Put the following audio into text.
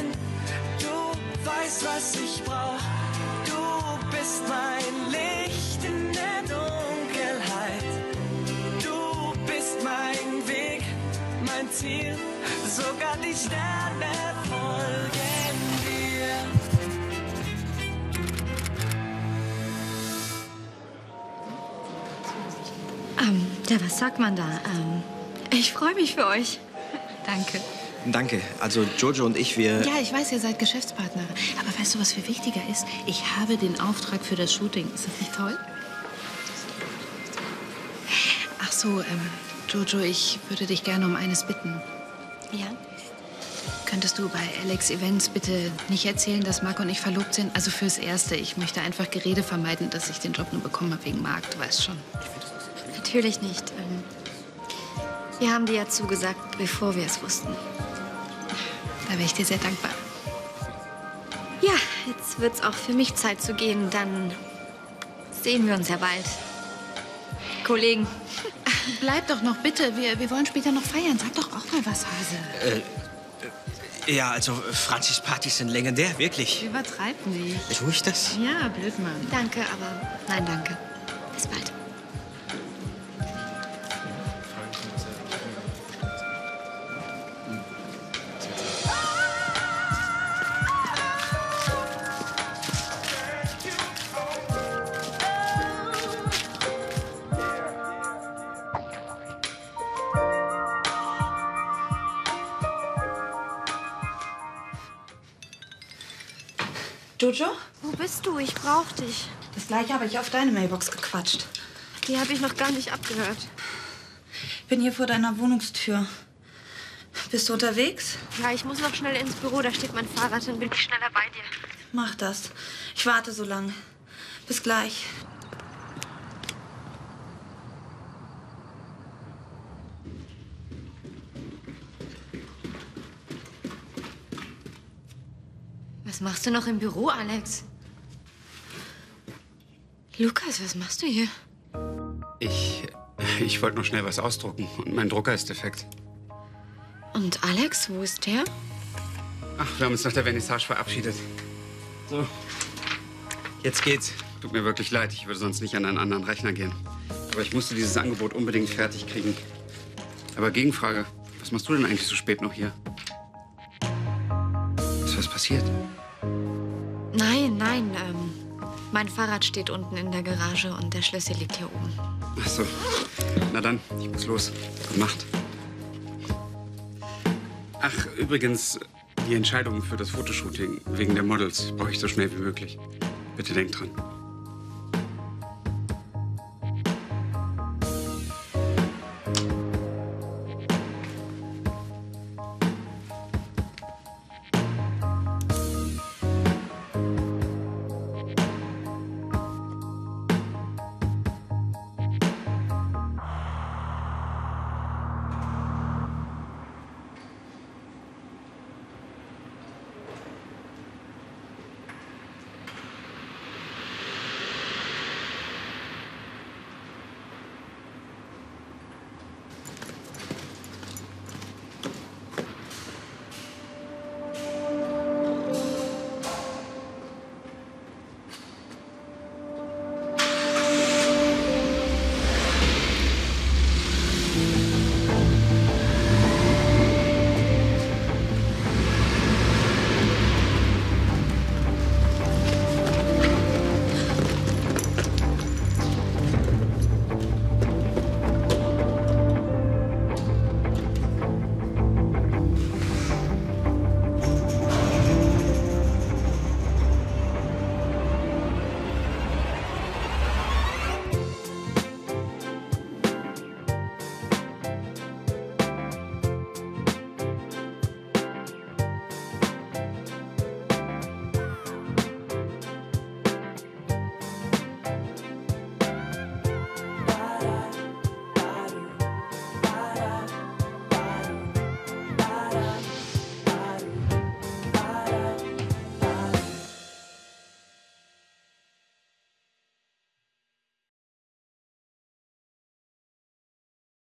hin. Du weißt, was ich brauch. Du bist mein Licht in der Dunkelheit. Du bist mein Weg, mein Ziel. Sogar die Sterne folgen dir. Ähm, ja, was sagt man da? Ähm, ich freue mich für euch. Danke. Danke. Also Jojo und ich, wir... Ja, ich weiß, ihr seid Geschäftspartner. Aber weißt du, was viel wichtiger ist? Ich habe den Auftrag für das Shooting. Ist das nicht toll? Ach so, ähm, Jojo, ich würde dich gerne um eines bitten. Ja? Könntest du bei Alex Events bitte nicht erzählen, dass Marc und ich verlobt sind? Also fürs Erste. Ich möchte einfach Gerede vermeiden, dass ich den Job nur bekommen habe wegen Marc. Du weißt schon. Natürlich nicht. Ähm, wir haben dir ja zugesagt, bevor wir es wussten. Da wäre ich dir sehr dankbar. Ja, jetzt wird's auch für mich Zeit zu gehen. Dann sehen wir uns ja bald. Kollegen. Bleib doch noch, bitte. Wir, wir wollen später noch feiern. Sag doch auch mal was, Hase. Ja, also Franzis Partys sind legendär, wirklich. Übertreib nicht. Tue ich das? Ja, blöd, Mann. Danke, aber nein, danke. Bis bald. Jojo? Wo bist du? Ich brauch dich. Das gleiche habe ich auf deine Mailbox gequatscht. Die habe ich noch gar nicht abgehört. Bin hier vor deiner Wohnungstür. Bist du unterwegs? Ja, ich muss noch schnell ins Büro. Da steht mein Fahrrad. Dann bin ich schneller bei dir. Mach das. Ich warte so lange. Bis gleich. Was machst du noch im Büro, Alex? Lukas, was machst du hier? Ich. Ich wollte noch schnell was ausdrucken und mein Drucker ist defekt. Und Alex, wo ist der? Ach, wir haben uns nach der Vernissage verabschiedet. So. Jetzt geht's. Tut mir wirklich leid, ich würde sonst nicht an einen anderen Rechner gehen. Aber ich musste dieses Angebot unbedingt fertig kriegen. Aber Gegenfrage, was machst du denn eigentlich so spät noch hier? Ist was passiert? Nein, nein. Ähm, mein Fahrrad steht unten in der Garage und der Schlüssel liegt hier oben. Ach so. Na dann, ich muss los. Gute Nacht. Ach, übrigens, die Entscheidung für das Fotoshooting wegen der Models brauche ich so schnell wie möglich. Bitte denkt dran.